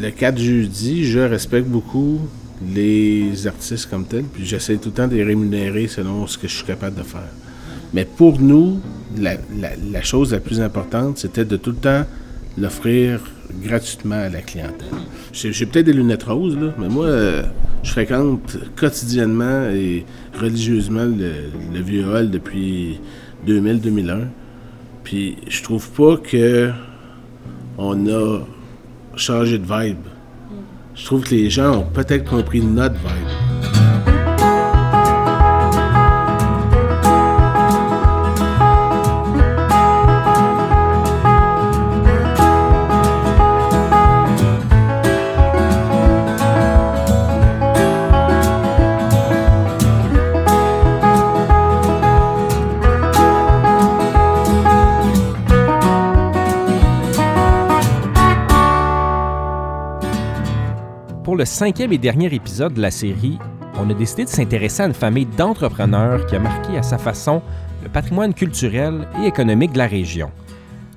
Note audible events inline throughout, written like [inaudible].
le 4 jeudi, je respecte beaucoup les artistes comme tels, puis j'essaie tout le temps de les rémunérer selon ce que je suis capable de faire. Mais pour nous, la, chose la plus importante, c'était de tout le temps l'offrir gratuitement à la clientèle. J'ai peut-être des lunettes roses, là, mais moi, euh, je fréquente quotidiennement et religieusement le, vieux hall depuis 2000-2001. Puis je trouve pas que on a changé de vibe. Je trouve que les gens ont peut-être compris notre vibe. Le cinquième et dernier épisode de la série, on a décidé de s'intéresser à une famille d'entrepreneurs qui a marqué à sa façon le patrimoine culturel et économique de la région.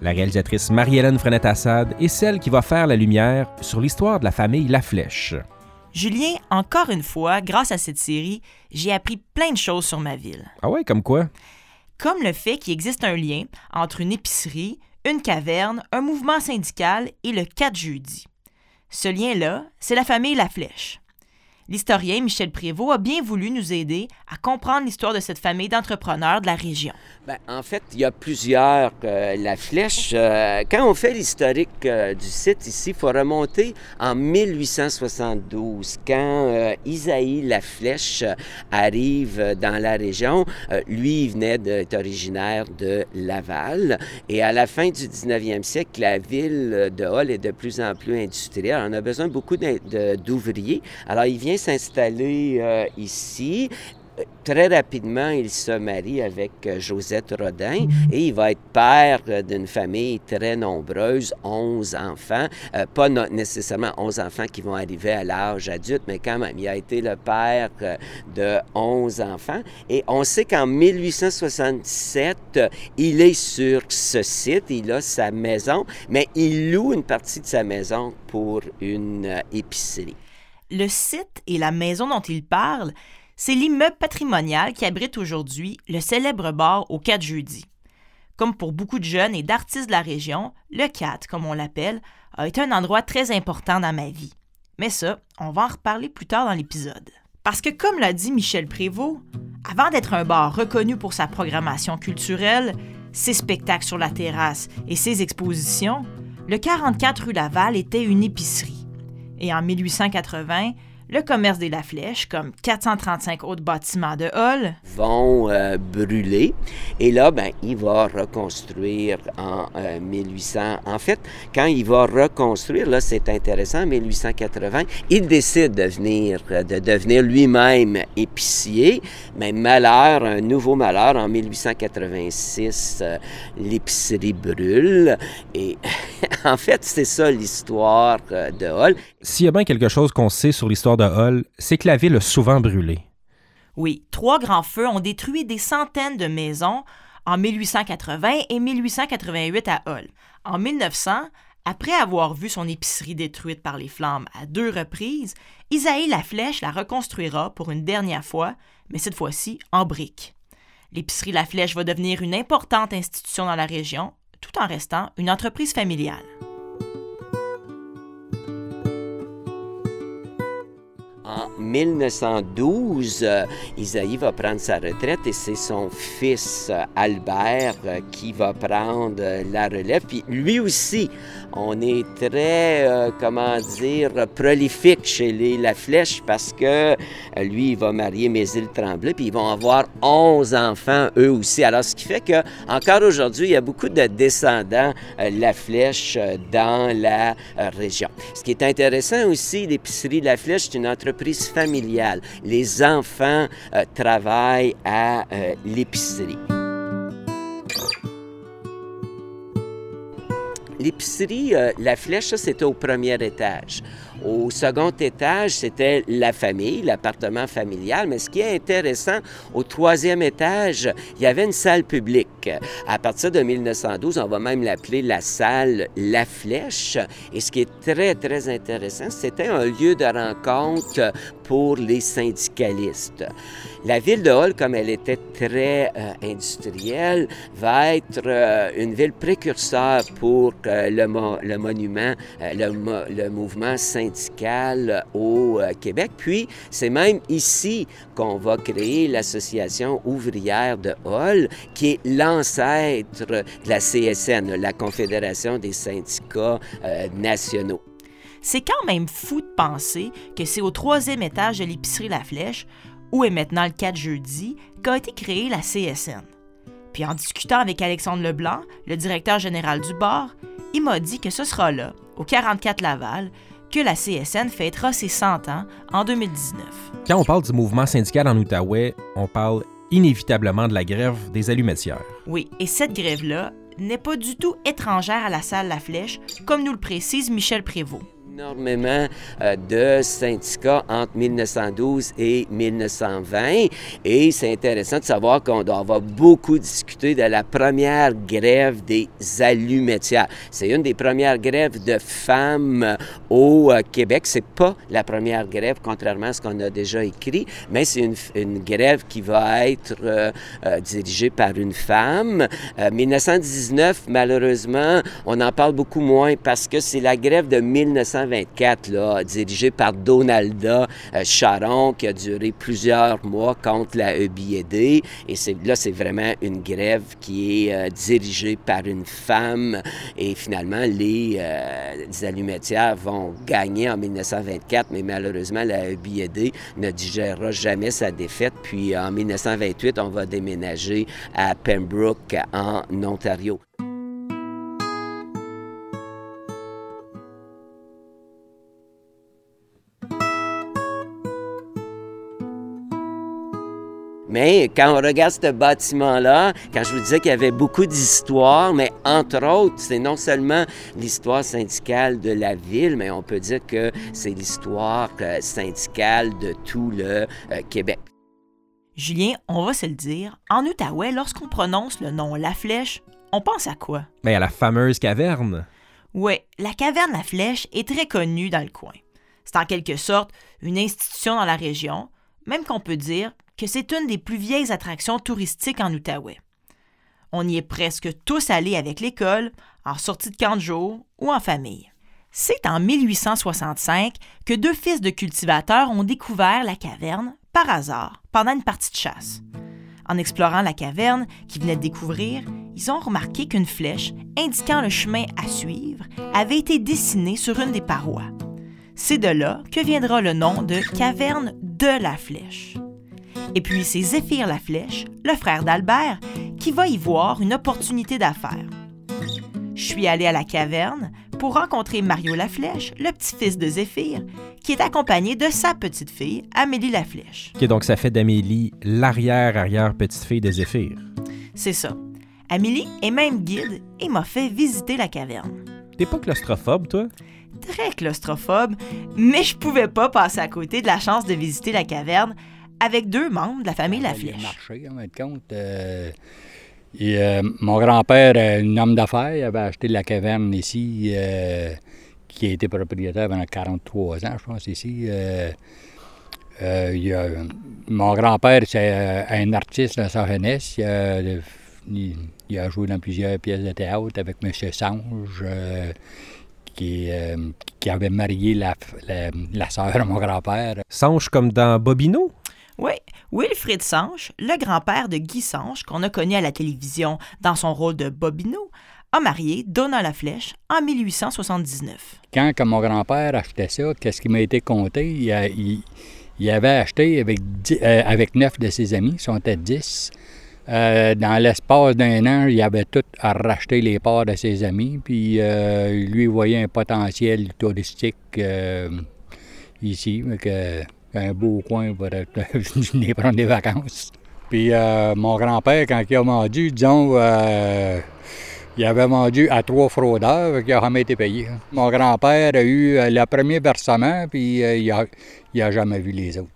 La réalisatrice Marie-Hélène Frenette-Assad est celle qui va faire la lumière sur l'histoire de la famille La Flèche. Julien, encore une fois, grâce à cette série, j'ai appris plein de choses sur ma ville. Ah ouais, comme quoi? Comme le fait qu'il existe un lien entre une épicerie, une caverne, un mouvement syndical et le 4 jeudi. Ce lien-là, c'est la famille La Flèche. L'historien Michel Prévost a bien voulu nous aider à comprendre l'histoire de cette famille d'entrepreneurs de la région. Bien, en fait, il y a plusieurs. Euh, la flèche, euh, quand on fait l'historique euh, du site ici, il faut remonter en 1872, quand Isaïe La Flèche arrive dans la région. lui, il venait d'être originaire de Laval. Et à la fin du 19e siècle, la ville de Hall est de plus en plus industrielle. On a besoin beaucoup d'ouvriers. Alors, il vient s'installer ici très rapidement, il se marie avec euh, Josette Rodin et il va être père euh, d'une famille très nombreuse, 11 enfants. Euh, pas nécessairement 11 enfants qui vont arriver à l'âge adulte, mais quand même, il a été le père de 11 enfants. Et on sait qu'en 1867, il est sur ce site, il a sa maison, mais il loue une partie de sa maison pour une épicerie. Le site et la maison dont il parle, c'est l'immeuble patrimonial qui abrite aujourd'hui le célèbre bar au 4 jeudi. Comme pour beaucoup de jeunes et d'artistes de la région, le 4, comme on l'appelle, a été un endroit très important dans ma vie. Mais ça, on va en reparler plus tard dans l'épisode. Parce que comme l'a dit Michel Prévost, avant d'être un bar reconnu pour sa programmation culturelle, ses spectacles sur la terrasse et ses expositions, le 44 rue Laval était une épicerie. Et en 1880, le commerce des La Flèche, comme 435 autres bâtiments de Hall, vont euh, brûler. Et là, ben, il va reconstruire en 1800. Euh, en fait, quand il va reconstruire, là, c'est intéressant, en 1880, il décide de, venir, euh, de devenir lui-même épicier. Mais malheur, un nouveau malheur, en 1886, l'épicerie brûle. Et [laughs] en fait, c'est ça l'histoire de Hall. S'il y a bien quelque chose qu'on sait sur l'histoire de Hull, c'est que la ville a souvent brûlé. Oui, trois grands feux ont détruit des centaines de maisons en 1880 et 1888 à Hull. En 1900, après avoir vu son épicerie détruite par les flammes à deux reprises, Isaïe Laflèche la reconstruira pour une dernière fois, mais cette fois-ci en briques. L'épicerie La Flèche va devenir une importante institution dans la région, tout en restant une entreprise familiale. 1912, euh, Isaïe va prendre sa retraite et c'est son fils euh, Albert euh, qui va prendre la relève. Puis lui aussi, on est très, comment dire, prolifique chez les La Flèche parce que lui, il va marier Mézil Tremblay, puis ils vont avoir 11 enfants eux aussi. Alors, ce qui fait que encore aujourd'hui, il y a beaucoup de descendants La Flèche dans la région. Ce qui est intéressant aussi, l'épicerie La Flèche, c'est une entreprise Les enfants euh, travaillent à euh, l'épicerie. L'épicerie, euh, la flèche, c'était au premier étage. Au second étage, c'était la famille, l'appartement familial. Mais ce qui est intéressant, au troisième étage, il y avait une salle publique. À partir de 1912, on va même l'appeler la salle La Flèche. Et ce qui est très, très intéressant, c'était un lieu de rencontre pour les syndicalistes. La ville de Hall, comme elle était très euh, industrielle, va être euh, une ville précurseur pour euh, le, monument, le, le, mouvement syndical au Québec. Puis, c'est même ici qu'on va créer l'association ouvrière de Hall, qui est l'ancêtre de la CSN, la Confédération des syndicats nationaux. C'est quand même fou de penser que c'est au troisième étage de l'épicerie La Flèche où est maintenant le 4 jeudi, qu'a été créée la CSN. Puis en discutant avec Alexandre Leblanc, le directeur général du bar, il m'a dit que ce sera là, au 44 Laval, que la CSN fêtera ses 100 ans en 2019. Quand on parle du mouvement syndical en Outaouais, on parle inévitablement de la grève des allumetières. Oui, et cette grève-là n'est pas du tout étrangère à la salle La Flèche, comme nous le précise Michel Prévost énormément euh, de syndicats entre 1912 et 1920 et c'est intéressant de savoir qu'on avoir beaucoup discuté de la première grève des allumetières. C'est une des premières grèves de femmes au euh, Québec. C'est pas la première grève, contrairement à ce qu'on a déjà écrit, mais c'est une, grève qui va être euh, dirigée par une femme. 1919, malheureusement, on en parle beaucoup moins parce que c'est la grève de 1920 1924, là, dirigé par Donalda euh, Charon, qui a duré plusieurs mois contre la EBIED. Et là, c'est vraiment une grève qui est euh, dirigée par une femme. Et finalement, les, euh, vont gagner en 1924, mais malheureusement, la EBIED ne digérera jamais sa défaite. Puis en 1928, on va déménager à Pembroke, en Ontario. Mais quand on regarde ce bâtiment-là, quand je vous disais qu'il y avait beaucoup d'histoires, mais entre autres, c'est non seulement l'histoire syndicale de la ville, mais on peut dire que c'est l'histoire euh, syndicale de tout le euh, Québec. Julien, on va se le dire, en Outaouais, lorsqu'on prononce le nom La Flèche, on pense à quoi? Mais à la fameuse caverne. Oui, la caverne La Flèche est très connue dans le coin. C'est en quelque sorte une institution dans la région, même qu'on peut dire c'est une des plus vieilles attractions touristiques en Outaouais. On y est presque tous allés avec l'école, en sortie de camp de jour ou en famille. C'est en 1865 que deux fils de cultivateurs ont découvert la caverne par hasard pendant une partie de chasse. En explorant la caverne qu'ils venaient de découvrir, ils ont remarqué qu'une flèche indiquant le chemin à suivre avait été dessinée sur une des parois. C'est de là que viendra le nom de caverne de la flèche. Et puis c'est Zéphyr Laflèche, le frère d'Albert, qui va y voir une opportunité d'affaires. Je suis allé à la caverne pour rencontrer Mario Laflèche, le petit-fils de Zéphyr, qui est accompagné de sa petite-fille, Amélie Laflèche. Ok, donc ça fait d'Amélie l'arrière-arrière-petite-fille de Zéphyr. C'est ça. Amélie est même guide et m'a fait visiter la caverne. T'es pas claustrophobe, toi? Très claustrophobe, mais je pouvais pas passer à côté de la chance de visiter la caverne avec deux membres de la famille Laflèche. Il a marché, en compte. Euh, et, euh, mon grand-père, un homme d'affaires, avait acheté la caverne ici, euh, qui a été propriétaire pendant 43 ans, je pense, ici. Il a, mon grand-père, c'est un artiste dans sa jeunesse. Il a, joué dans plusieurs pièces de théâtre avec M. Sange. Qui, qui, avait marié la, la, la sœur de mon grand-père. Sange comme dans Bobino? Oui, Wilfrid Sanche, le grand-père de Guy Sanche, qu'on a connu à la télévision dans son rôle de Bobino, a marié Donna Laflèche en 1879. Quand mon grand-père achetait ça, qu'est-ce qui m'a été compté? Il, avait acheté avec, euh, avec neuf de ses amis, sont à dix. Euh, dans l'espace d'un an, il avait tout à racheter les parts de ses amis, puis euh, lui voyait un potentiel touristique ici. Que, un beau coin pour [laughs] venir prendre des vacances. Puis euh, mon grand-père, quand il a vendu, disons, euh, Il avait vendu à trois fraudeurs, qui n'a jamais été payé. Mon grand-père a eu euh, le premier versement, puis euh, il n'a a jamais vu les autres.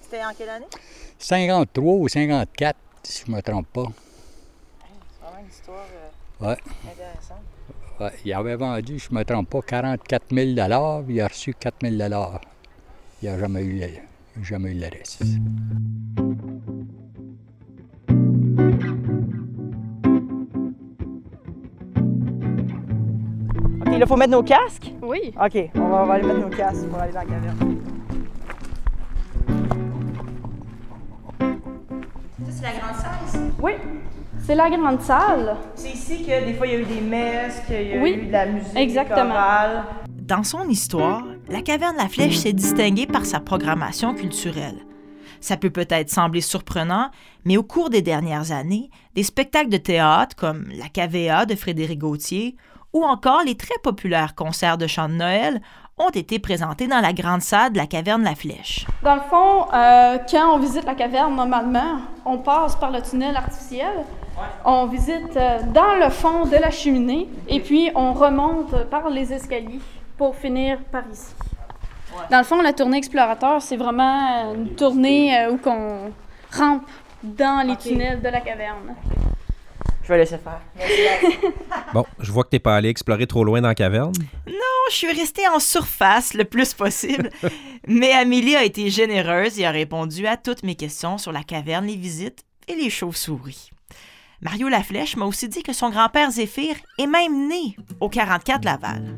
C'était en quelle année? 53 ou 54, si je ne me trompe pas. C'est vraiment une histoire Ouais. intéressante. Ouais, il avait vendu, je ne me trompe pas, 44 000 puis il a reçu 4 000 Il n'a jamais eu le, jamais eu le reste. OK, là, il faut mettre nos casques? Oui. OK, on va, on va aller mettre nos casques pour aller dans la caverne. Ça, c'est la grande salle, Oui. C'est la grande salle. C'est ici que des fois, il y a eu des messes, qu'il y a Oui, eu de la musique, exactement. des chorales. Dans son histoire, la caverne La Flèche s'est distinguée par sa programmation culturelle. Ça peut peut-être sembler surprenant, mais au cours des dernières années, des spectacles de théâtre comme La Cavea de Frédéric Gauthier ou encore les très populaires concerts de chant de Noël ont été présentés dans la grande salle de la caverne La Flèche. Dans le fond, euh, quand on visite la caverne, normalement, on passe par le tunnel artificiel. On visite euh, dans le fond de la cheminée et puis on remonte par les escaliers pour finir par ici. Dans le fond, la tournée explorateur, c'est vraiment une tournée euh, où on rampe dans les tunnels de la caverne. Je vais laisser faire. [laughs] Bon, je vois que t'es pas allé explorer trop loin dans la caverne. je suis restée en surface le plus possible, [laughs] mais Amélie a été généreuse et a répondu à toutes mes questions sur la caverne, les visites et les chauves-souris. Mario Laflèche m'a aussi dit que son grand-père Zéphyr est même né au 44 Laval.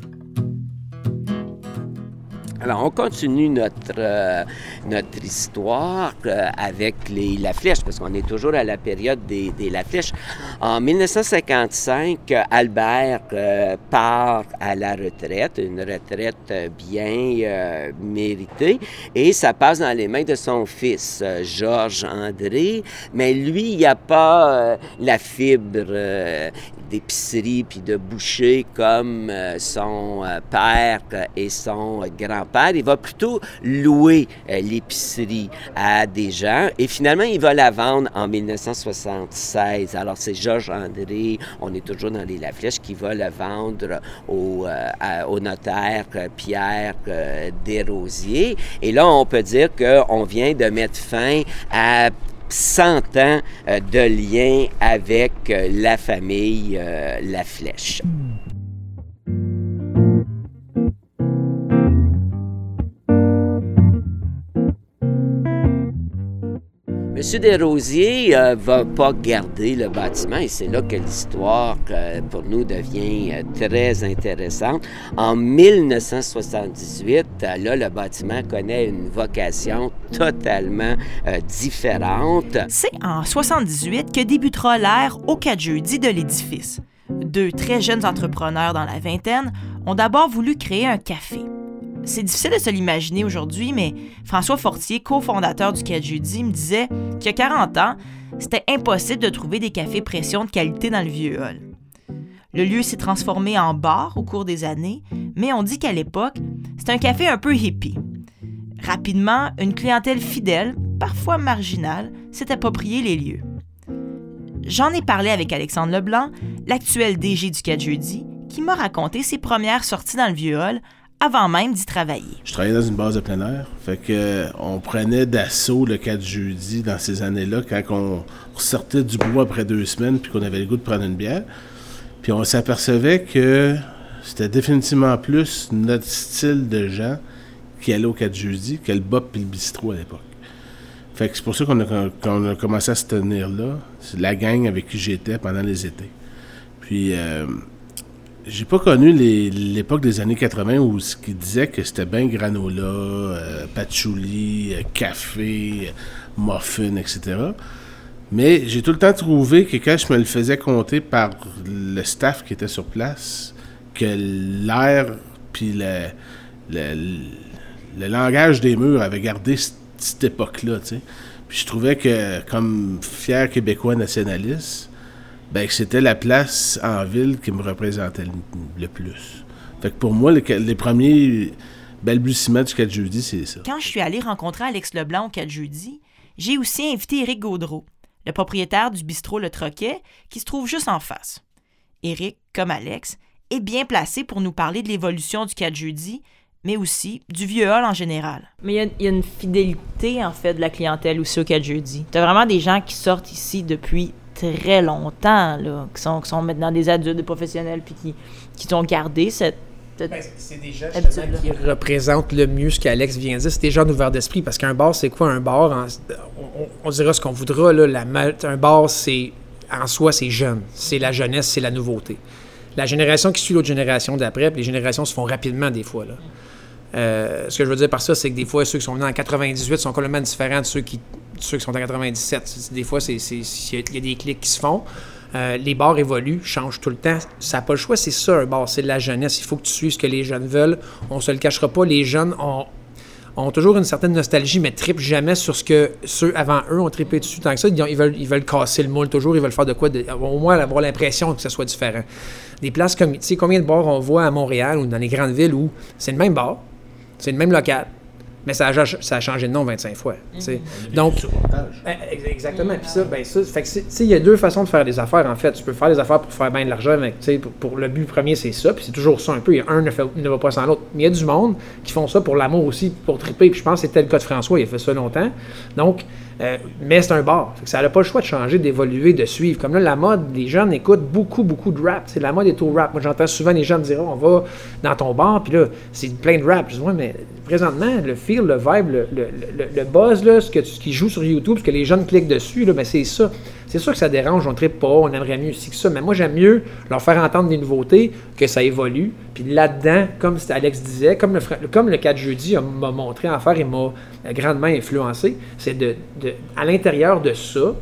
Alors, on continue notre, euh, notre histoire euh, avec les La Flèche, parce qu'on est toujours à la période des, des La Flèche. En 1955, euh, Albert euh, part à la retraite, une retraite bien euh, méritée, et ça passe dans les mains de son fils, euh, Georges André. Mais lui, il n'y a pas euh, la fibre d'épicerie puis de boucher comme euh, son euh, père euh, et son grand-père. Il va plutôt louer l'épicerie à des gens et finalement, il va la vendre en 1976. Alors, c'est Georges André, on est toujours dans les La Flèche, qui va le vendre au, au notaire Pierre Desrosiers. Et là, on peut dire qu'on vient de mettre fin à 100 ans euh, de lien avec euh, la famille euh, La Flèche. Monsieur Desrosiers euh, va pas garder le bâtiment et c'est là que l'histoire euh, pour nous devient euh, très intéressante. En 1978, euh, là, le bâtiment connaît une vocation totalement différente. C'est en 78 que débutera l'ère au 4 jeudi de l'édifice. Deux très jeunes entrepreneurs dans la vingtaine ont d'abord voulu créer un café. C'est difficile de se l'imaginer aujourd'hui, mais François Fortier, cofondateur du 4 jeudi, me disait qu'il y a 40 ans, c'était impossible de trouver des cafés pression de qualité dans le vieux hall. Le lieu s'est transformé en bar au cours des années, mais on dit qu'à l'époque, c'était un café un peu hippie. Rapidement, une clientèle fidèle, parfois marginale, s'est approprié les lieux. J'en ai parlé avec Alexandre Leblanc, l'actuel DG du 4 jeudi, qui m'a raconté ses premières sorties dans le vieux hall avant même d'y travailler. Je travaillais dans une base de plein air. Fait que euh, on prenait d'assaut le 4 jeudi dans ces années-là, quand on sortait du bois après deux semaines puis qu'on avait le goût de prendre une bière. Puis on s'apercevait que c'était définitivement plus notre style de gens qui allaient au 4 jeudi que le bop et le bistrot à l'époque. Fait que c'est pour ça qu'on a, a commencé à se tenir là. C'est la gang avec qui j'étais pendant les étés. Puis euh, j'ai pas connu l'époque des années 80 où ce qui disait que c'était bien granola, euh, patchouli, euh, café, euh, muffin, etc. Mais j'ai tout le temps trouvé que quand je me le faisais compter par le staff qui était sur place, que l'air puis le, le, langage des murs avait gardé cette époque-là. Puis je trouvais que, comme fier Québécois nationaliste, ben, que c'était la place en ville qui me représentait le, le plus. Fait que pour moi, les, les premiers balbutiements du 4 jeudi, c'est ça. Quand je suis allée rencontrer Alex Leblanc au 4 jeudi, j'ai aussi invité Éric Gaudreau, le propriétaire du bistrot Le Troquet, qui se trouve juste en face. Éric, comme Alex, est bien placé pour nous parler de l'évolution du 4 jeudi, mais aussi du vieux hall en général. Mais il y, a une fidélité, en fait, de la clientèle aussi au 4 jeudi. Tu as vraiment des gens qui sortent ici depuis très longtemps, là, qui, sont, qui sont maintenant des adultes, des professionnels, puis qui, qui ont gardé cette ben, c'est des gens qui représentent le mieux ce qu'Alex vient de dire. C'est des gens ouverts d'esprit. Parce qu'un bar, c'est quoi un bar? on, dira ce qu'on voudra. Là, la, un bar, c'est en soi, c'est jeune. C'est la jeunesse, c'est la nouveauté. La génération qui suit l'autre génération d'après, puis les générations se font rapidement des fois. Là. Euh, ce que je veux dire par ça, c'est que des fois, ceux qui sont nés en 98 sont complètement différents de ceux qui, ceux qui sont en 97. Des fois, il y a des clics qui se font. Euh, les bars évoluent, changent tout le temps. Ça n'a pas le choix, c'est ça un bar, c'est de la jeunesse. Il faut que tu suives ce que les jeunes veulent. On se le cachera pas, les jeunes ont, ont toujours une certaine nostalgie, mais trippent jamais sur ce que ceux avant eux ont trippé dessus. Tant que ça, ils, veulent, ils veulent casser le moule toujours, ils veulent faire de quoi, au moins avoir l'impression que ce soit différent. Des places comme, tu sais, combien de bars on voit à Montréal ou dans les grandes villes où c'est le même bar, c'est le même local, mais ça a, ça a changé de nom 25 fois. Mhm. Donc, eh, exactement. Puis ça, ben ça, fait que il y a deux façons de faire des affaires, en fait. Tu peux faire des affaires pour faire bien de l'argent, mais pour, pour, le but premier, c'est ça. Puis c'est toujours ça un peu. Un ne, fait, ne va pas sans l'autre. Mais il y a du monde qui font ça pour l'amour aussi, pour triper. Puis je pense que c'était le cas de François, il a fait ça longtemps. Donc, euh, mais c'est un bar. ça n'a pas le choix de changer, d'évoluer, de suivre. Comme là, la mode, les jeunes écoutent beaucoup, beaucoup de rap. C'est la mode est au rap. Moi, j'entends souvent les gens dire oh, on va dans ton bar, puis là, c'est plein de rap. Je dis mais présentement, le feel, le vibe, le, le, buzz, là, ce qui joue sur YouTube, ce que les jeunes cliquent dessus, là, ben, c'est ça. C'est sûr que ça dérange, on ne pas, on aimerait mieux aussi que ça, mais moi j'aime mieux leur faire entendre des nouveautés, que ça évolue. Puis là-dedans, comme Alex disait, comme le, comme le 4 jeudi m'a montré en faire et m'a grandement influencé, c'est de, à l'intérieur de ça,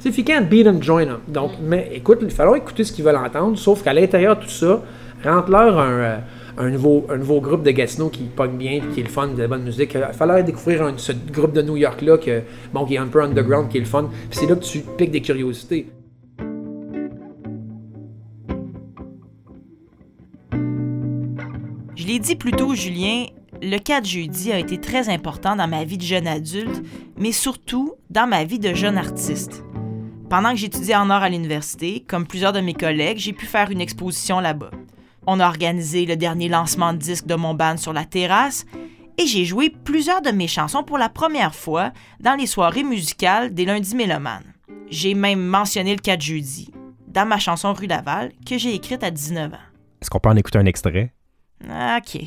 c'est if you can't beat them, join them. Donc, mais écoute, il va falloir écouter ce qu'ils veulent entendre, sauf qu'à l'intérieur de tout ça, rentre-leur un, euh, un nouveau, groupe de Gatineau qui pogne bien, qui est le fun, de la bonne musique. Il fallait découvrir ce groupe de New York-là, qui est un peu underground, qui est le fun. C'est là que tu piques des curiosités. Je l'ai dit plus tôt, Julien, le 4 jeudi a été très important dans ma vie de jeune adulte, mais surtout dans ma vie de jeune artiste. Pendant que j'étudiais en art à l'université, comme plusieurs de mes collègues, j'ai pu faire une exposition là-bas. On a organisé le dernier lancement de disque de mon band sur la terrasse et j'ai joué plusieurs de mes chansons pour la première fois dans les soirées musicales des lundis mélomanes. J'ai même mentionné le 4 jeudi dans ma chanson Rue Laval que j'ai écrite à 19 ans. Est-ce qu'on peut en écouter un extrait? OK.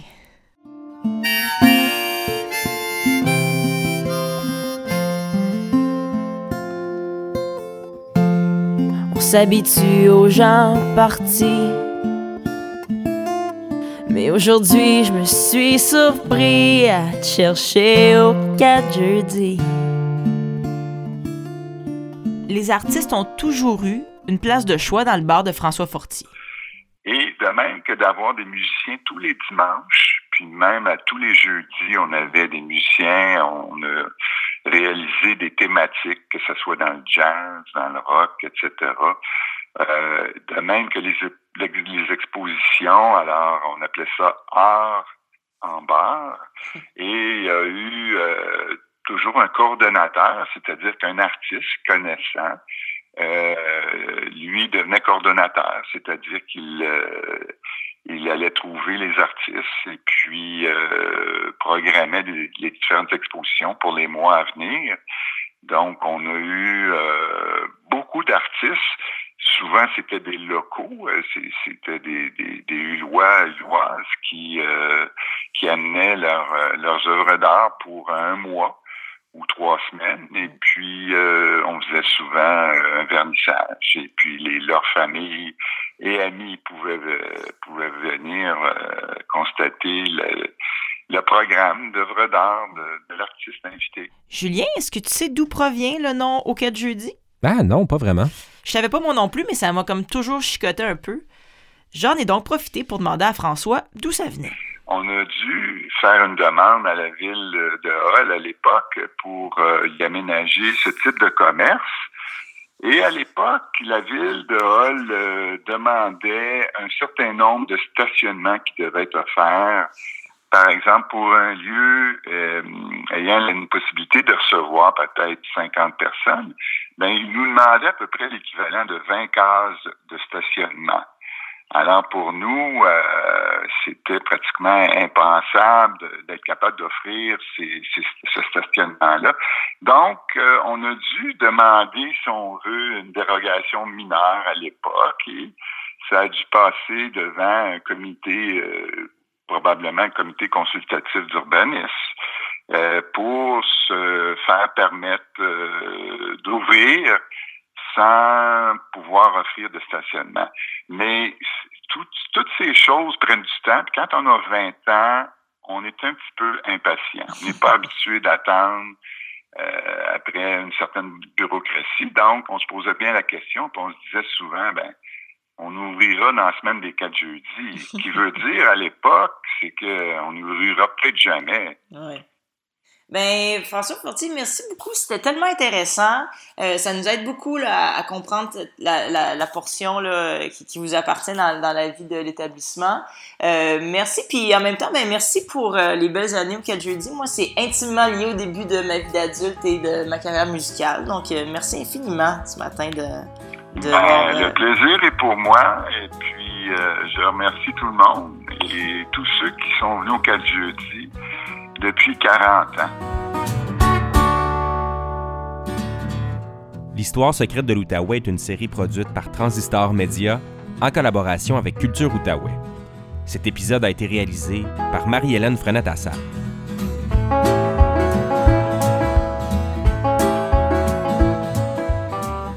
On s'habitue aux gens partis mais aujourd'hui, je me suis surpris à te chercher au 4 jeudi. Les artistes ont toujours eu une place de choix dans le bar de François Fortier. Et de même que d'avoir des musiciens tous les dimanches, puis même à tous les jeudis, on avait des musiciens, on a réalisé des thématiques, que ce soit dans le jazz, dans le rock, etc. Euh, de même que les, les, expositions, alors on appelait ça art en bar, [laughs] et il y a eu euh, toujours un coordonnateur, c'est-à-dire qu'un artiste connaissant, euh, lui devenait coordonnateur, c'est-à-dire qu'il euh, il allait trouver les artistes et puis programmait les, les, différentes expositions pour les mois à venir. Donc, on a eu beaucoup d'artistes souvent c'était des locaux, euh, c'était des, des, des Hulois, qui, euh, qui amenaient leur, euh, leurs œuvres d'art pour un mois ou trois semaines. Et puis, on faisait souvent un vernissage. Et puis, les, leurs familles et amis pouvaient, pouvaient venir constater le, le programme d'œuvres d'art de, de l'artiste invité. Julien, est-ce que tu sais d'où provient le nom Au 4 jeudi? Ah non, pas vraiment. Je savais pas moi non plus, mais ça m'a comme toujours chicoté un peu. J'en ai donc profité pour demander à François d'où ça venait. On a dû faire une demande à la ville de Hall à l'époque pour euh, y aménager ce type de commerce. Et à l'époque, la ville de Hall euh, demandait un certain nombre de stationnements qui devaient être offerts par exemple, pour un lieu euh, ayant une possibilité de recevoir peut-être 50 personnes, ben, ils nous demandaient à peu près l'équivalent de 20 cases de stationnement. Alors pour nous, euh, c'était pratiquement impensable d'être capable d'offrir ces, ce stationnement-là. Donc, euh, on a dû demander, si on veut, une dérogation mineure à l'époque et ça a dû passer devant un comité, euh, probablement un comité consultatif d'urbanisme. Pour se faire permettre d'ouvrir sans pouvoir offrir de stationnement. Mais toutes ces choses prennent du temps. Puis quand on a 20 ans, on est un petit peu impatient. On n'est pas [laughs] habitué d'attendre euh, après une certaine bureaucratie. Donc, on se posait bien la question, puis on se disait souvent, ben, on ouvrira dans la semaine des quatre jeudis. Ce qui veut dire à l'époque, c'est qu'on n'ouvrira peut-être jamais. Ouais. Ben, François Fortier, merci beaucoup. C'était tellement intéressant. Euh, ça nous aide beaucoup là, à comprendre la, la, la portion là, qui, qui, vous appartient dans, dans la vie de l'établissement. Euh, merci. Puis en même temps, ben, merci pour euh, les belles années au 4 jeudi. Moi, c'est intimement lié au début de ma vie d'adulte et de ma carrière musicale. Donc, merci infiniment ce matin de. de ben, le plaisir est pour moi. Et puis, je remercie tout le monde et tous ceux qui sont venus au 4 jeudi depuis 40 ans. L'histoire secrète de l'Outaouais est une série produite par Transistor Media en collaboration avec Culture Outaouais. Cet épisode a été réalisé par Marie-Hélène Frenette-Assad.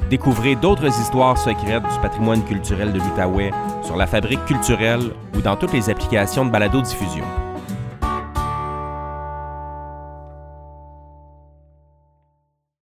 Découvrez d'autres histoires secrètes du patrimoine culturel de l'Outaouais sur la Fabrique culturelle ou dans toutes les applications de balado-diffusion.